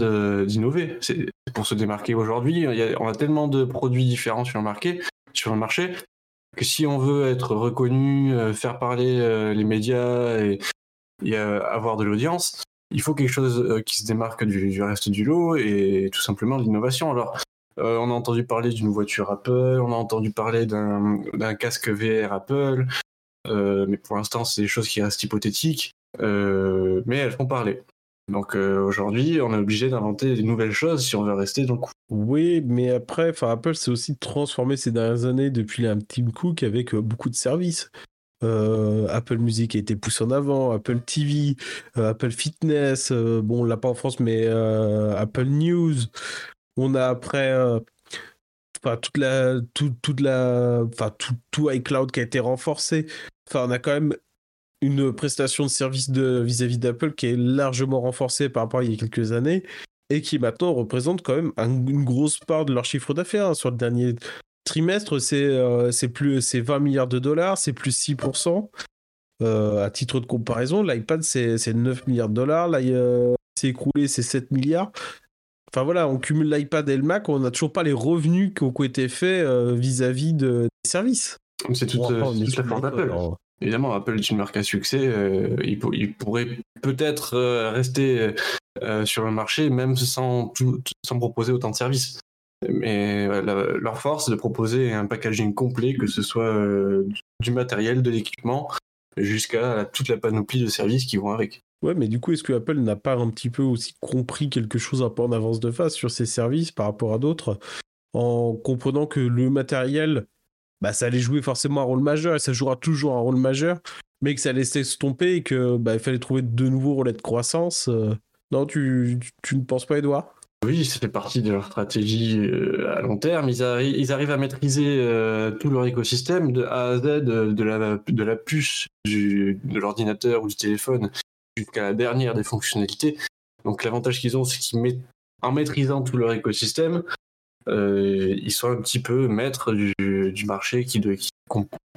d'innover. C'est pour se démarquer aujourd'hui. On a tellement de produits différents sur le marché, que si on veut être reconnu, faire parler les médias et avoir de l'audience, il faut quelque chose euh, qui se démarque du, reste du lot et tout simplement l'innovation. Alors, euh, on a entendu parler d'une voiture Apple, on a entendu parler d'un casque VR Apple, euh, mais pour l'instant, c'est des choses qui restent hypothétiques, mais elles font parler. Donc aujourd'hui, on est obligé d'inventer des nouvelles choses si on veut rester dans le coup. Oui, mais après, Apple s'est aussi transformé ces dernières années depuis un Tim Cook avec beaucoup de services. Euh, Apple Music a été poussé en avant, Apple TV, euh, Apple Fitness, euh, bon, on l'a pas en France, mais Apple News. On a après enfin toute la toute, toute la enfin tout, tout, iCloud qui a été renforcé. Enfin, on a quand même une prestation de service de vis-à-vis d'Apple qui est largement renforcée par rapport à il y a quelques années et qui maintenant représente quand même une grosse part de leur chiffre d'affaires. Hein. Sur le dernier trimestre, c'est c'est plus c'est 20 milliards de dollars, c'est plus 6%. à titre de comparaison, l'iPad c'est 9 milliards de dollars, là c'est écroulé, c'est 7 milliards. Enfin voilà, on cumule l'iPad et le Mac, on n'a toujours pas les revenus qui ont été faits vis-à-vis de, des services. C'est toute, la force d'Apple. Évidemment, Apple est une marque à succès. Euh, il, pourrait peut-être euh, rester euh, sur le marché même sans, sans proposer autant de services. Mais leur force, de proposer un packaging complet, que ce soit du matériel, de l'équipement, jusqu'à toute la panoplie de services qui vont avec. Ouais, mais du coup, est-ce que Apple n'a pas un petit peu aussi compris quelque chose un peu en avance de face sur ses services par rapport à d'autres, en comprenant que le matériel, bah, ça allait jouer forcément un rôle majeur et ça jouera toujours un rôle majeur, mais que ça allait s'estomper et que bah, fallait trouver de nouveaux relais de croissance. Euh. Non, tu, tu, ne penses pas, Edouard? Oui, ça fait partie de leur stratégie euh, à long terme. Ils, arrivent à maîtriser euh, tout leur écosystème de A à Z, de, la, puce de l'ordinateur ou du téléphone jusqu'à la dernière des fonctionnalités. Donc l'avantage qu'ils ont, c'est qu'en maîtrisant tout leur écosystème, euh, ils sont un petit peu maîtres du, marché qui,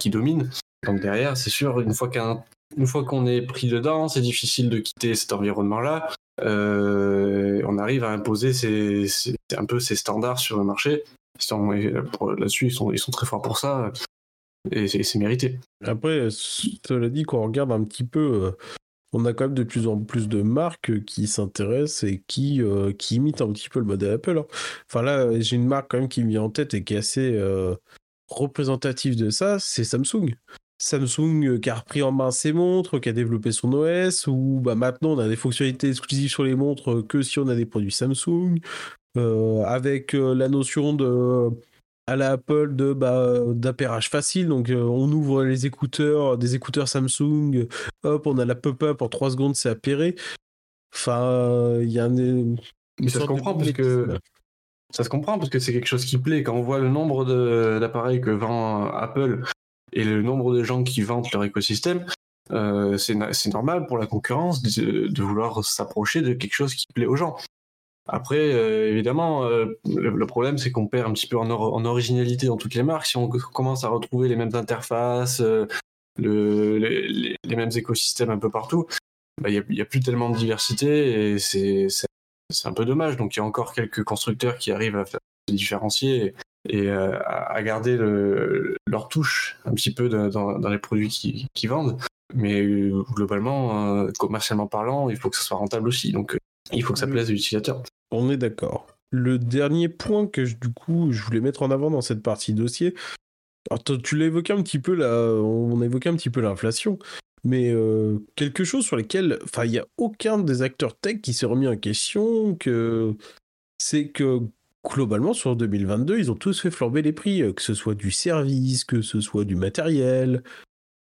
domine. Donc derrière, c'est sûr, une fois qu'on est pris dedans, c'est difficile de quitter cet environnement-là. Euh, on arrive à imposer un peu ces standards sur le marché. Là-dessus, ils sont, ils sont très forts pour ça. Et c'est mérité. Après, cela dit, quand on regarde un petit peu euh, on a quand même de plus en plus de marques qui s'intéressent et qui, euh, imitent un petit peu le modèle Apple. Hein. Enfin là, j'ai une marque quand même qui me vient en tête et qui est assez euh, représentative de ça, c'est Samsung. Samsung euh, qui a repris en main ses montres, qui a développé son OS, où bah, maintenant on a des fonctionnalités exclusives sur les montres que si on a des produits Samsung, avec la notion de à la Apple de bah, d'appairage facile. Donc euh, on ouvre les écouteurs, des écouteurs Samsung, hop, on a la pop-up en 3 secondes, c'est appairé. Enfin, il y a un. Mais ça se comprend parce que ça se comprend parce que c'est quelque chose qui plaît. Quand on voit le nombre d'appareils que vend Apple et le nombre de gens qui vendent leur écosystème, euh, c'est normal pour la concurrence de vouloir s'approcher de quelque chose qui plaît aux gens. Après, euh, évidemment, euh, le, problème, c'est qu'on perd un petit peu en, originalité dans toutes les marques. Si on commence à retrouver les mêmes interfaces, les, mêmes écosystèmes un peu partout, bah, il n'y a, plus tellement de diversité et c'est un peu dommage. Donc, il y a encore quelques constructeurs qui arrivent à se différencier et, à, garder leur touche un petit peu dans, les produits qu'ils vendent. Mais globalement, commercialement parlant, il faut que ça soit rentable aussi. Donc, il faut que ça plaise aux utilisateurs. On est d'accord. Le dernier point que du coup je voulais mettre en avant dans cette partie dossier, tu l'as évoqué un petit peu là, on a évoqué un petit peu l'inflation, mais euh, quelque chose sur lequel, enfin, il n'y a aucun des acteurs tech qui s'est remis en question, que c'est que globalement sur 2022, ils ont tous fait flamber les prix, euh, que ce soit du service, que ce soit du matériel.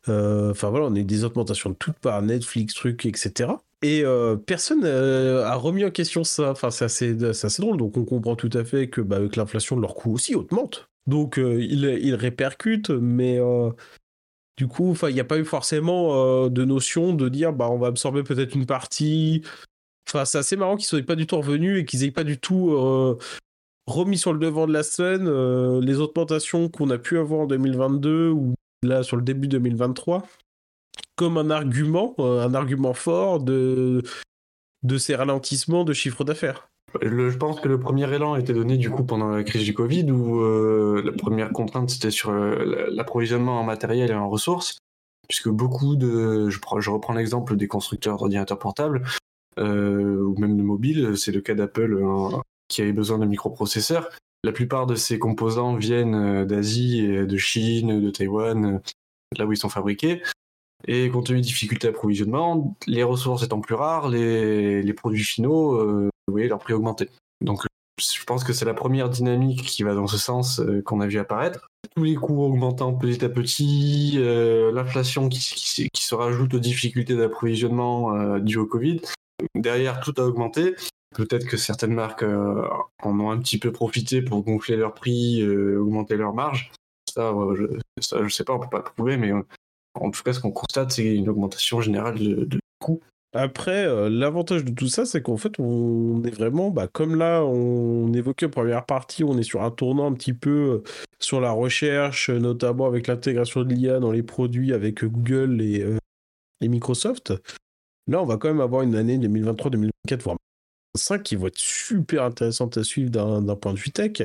Euh, enfin voilà, on a eu des augmentations de toutes parts, Netflix, trucs, etc. Et euh, personne euh, a remis en question ça. Enfin, c'est assez, drôle. Donc, on comprend tout à fait que bah, avec l'inflation, leur coût aussi augmente. Donc, ils, répercutent, mais du coup, il n'y a pas eu forcément de notion de dire bah, on va absorber peut-être une partie. Enfin, c'est assez marrant qu'ils ne soient pas du tout revenus et qu'ils n'aient pas du tout remis sur le devant de la scène les augmentations qu'on a pu avoir en 2022 ou là sur le début 2023 comme un argument, euh, un argument fort de, de ces ralentissements de chiffre d'affaires. je pense que le premier élan a été donné du coup pendant la crise du Covid où euh, la première contrainte c'était sur euh, l'approvisionnement en matériel et en ressources, puisque beaucoup de, je, reprends l'exemple des constructeurs d'ordinateurs portables ou même de mobiles, c'est le cas d'Apple hein, qui avait besoin de microprocesseurs. La plupart de ces composants viennent d'Asie, de Chine, de Taïwan, là où ils sont fabriqués. Et compte tenu des difficultés d'approvisionnement, les ressources étant plus rares, les, produits finaux, euh, vous voyez leur prix augmenter. Donc je pense que c'est la première dynamique qui va dans ce sens euh, qu'on a vu apparaître. Tous les coûts augmentant petit à petit, euh, l'inflation qui, se rajoute aux difficultés d'approvisionnement euh, dues au Covid. Derrière, tout a augmenté. Peut-être que certaines marques en ont un petit peu profité pour gonfler leurs prix, augmenter leurs marges. Ça, je, ça, je sais pas, on peut pas le prouver, mais en tout cas, ce qu'on constate, c'est une augmentation générale de, coûts. Après, euh, l'avantage de tout ça, c'est qu'en fait, on est vraiment, bah, comme là, on évoquait en première partie, on est sur un tournant un petit peu euh, sur la recherche, notamment avec l'intégration de l'IA dans les produits avec Google et, et, Microsoft. Là, on va quand même avoir une année 2023-2024, voire 2025, qui va être super intéressante à suivre d'un point de vue tech.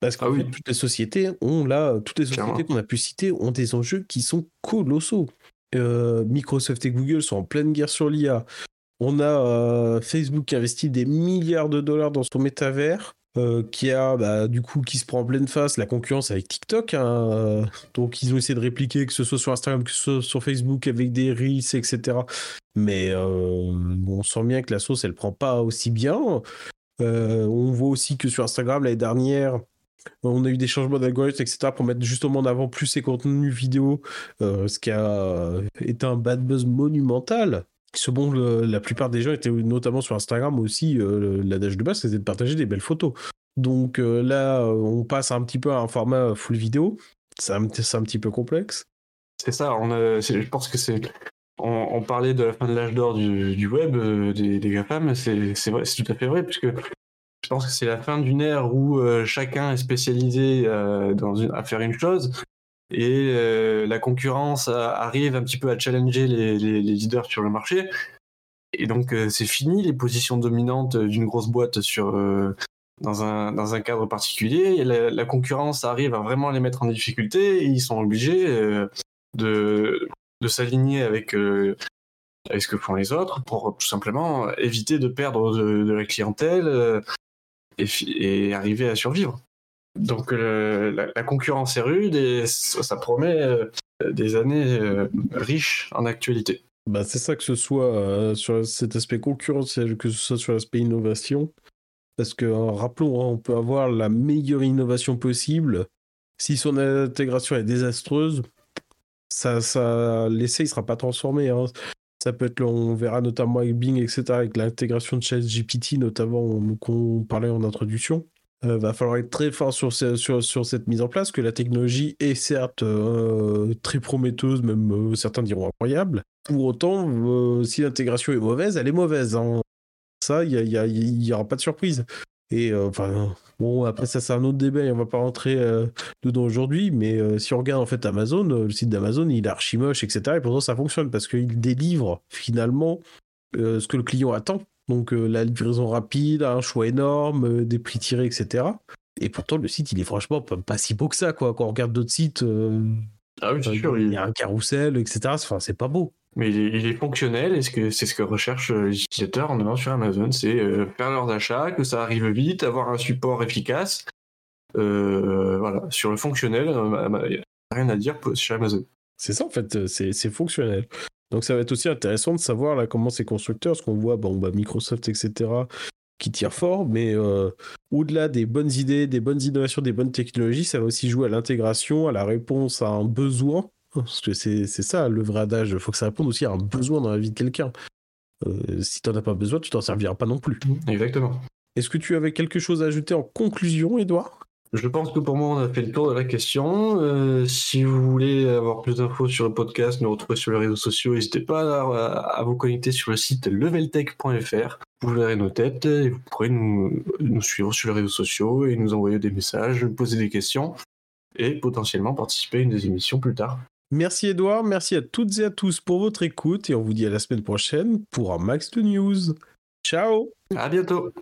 Parce qu'en ah toutes les sociétés ont là, toutes les sociétés qu'on a pu citer ont des enjeux qui sont colossaux. Euh, Microsoft et Google sont en pleine guerre sur l'IA. On a euh, Facebook qui investit des milliards de dollars dans son métavers. Euh, qui a bah, du coup qui se prend en pleine face la concurrence avec TikTok. Hein, donc ils ont essayé de répliquer que ce soit sur Instagram, que ce soit sur Facebook avec des reels, etc. Mais on sent bien que la sauce elle prend pas aussi bien. on voit aussi que sur Instagram l'année dernière, on a eu des changements d'algorithme, etc., pour mettre justement en avant plus ces contenus vidéo, euh, ce qui a été un bad buzz monumental. Ce bon, la plupart des gens étaient notamment sur Instagram aussi, euh, l'adage de base, c'était de partager des belles photos. Donc euh, là, on passe un petit peu à un format full vidéo. C'est un, petit peu complexe. C'est ça, je pense que c'est. On, parlait de la fin de l'âge d'or du, web, des, des GAFAM, c'est tout à fait vrai, puisque je pense que c'est la fin d'une ère où euh, chacun est spécialisé euh, dans à faire une chose et euh, la concurrence arrive un petit peu à challenger les, leaders sur le marché. Et donc c'est fini les positions dominantes d'une grosse boîte sur dans un cadre particulier. La, concurrence arrive à vraiment les mettre en difficulté et ils sont obligés de s'aligner avec avec ce que font les autres pour tout simplement éviter de perdre de la clientèle et, arriver à survivre. Donc euh, la, concurrence est rude et ça, promet euh, des années euh, riches en actualité. Bah, c'est ça que ce soit sur cet aspect concurrentiel, que ce soit sur l'aspect innovation. Parce que rappelons, hein, on peut avoir la meilleure innovation possible. Si son intégration est désastreuse, ça, ça, l'essai ne sera pas transformé. Hein. Ça peut être, on verra notamment avec Bing, etc., avec l'intégration de ChatGPT, notamment qu'on parlait en introduction. Euh, va falloir être très fort sur, cette mise en place, que la technologie est certes euh, très prometteuse, même euh, certains diront incroyable. Pour autant, si l'intégration est mauvaise, elle est mauvaise. Hein. Ça, il n'y aura pas de surprise. Et après, ça, c'est un autre débat et on va pas rentrer euh, dedans aujourd'hui. Mais euh, si on regarde en fait Amazon, euh, le site d'Amazon, il est archi moche, etc. Et pourtant, ça fonctionne parce qu'il délivre finalement ce que le client attend. Donc, la livraison rapide, un choix énorme, des prix tirés, etc. Et pourtant, le site, il est franchement pas, si beau que ça, quoi. Quand on regarde d'autres sites, ah oui, sûr, il y a un carrousel, etc. Enfin, c'est pas beau. Mais il est, fonctionnel et c'est ce que recherchent euh, les utilisateurs en allant sur Amazon, c'est euh, faire leurs achats, que ça arrive vite, avoir un support efficace. Euh, voilà, sur le fonctionnel, il n'y a rien à dire chez Amazon. C'est ça en fait, c'est fonctionnel. Donc ça va être aussi intéressant de savoir là comment ces constructeurs, ce qu'on voit, bon, bah, Microsoft, etc., qui tirent fort, mais au-delà des bonnes idées, des bonnes innovations, des bonnes technologies, ça va aussi jouer à l'intégration, à la réponse à un besoin parce que c'est ça le vrai adage. Il faut que ça réponde aussi à un besoin dans la vie de quelqu'un. Euh, si tu n'en as pas besoin, tu t'en serviras pas non plus. Exactement. Est-ce que tu avais quelque chose à ajouter en conclusion, Edouard je pense que pour moi, on a fait le tour de la question. Euh, si vous voulez avoir plus d'infos sur le podcast, nous retrouver sur les réseaux sociaux, n'hésitez pas à, vous connecter sur le site leveltech.fr. Vous verrez nos têtes et vous pourrez nous, nous, suivre sur les réseaux sociaux et nous envoyer des messages, poser des questions et potentiellement participer à une des émissions plus tard. Merci Edouard, merci à toutes et à tous pour votre écoute et on vous dit à la semaine prochaine pour un max de news. Ciao À bientôt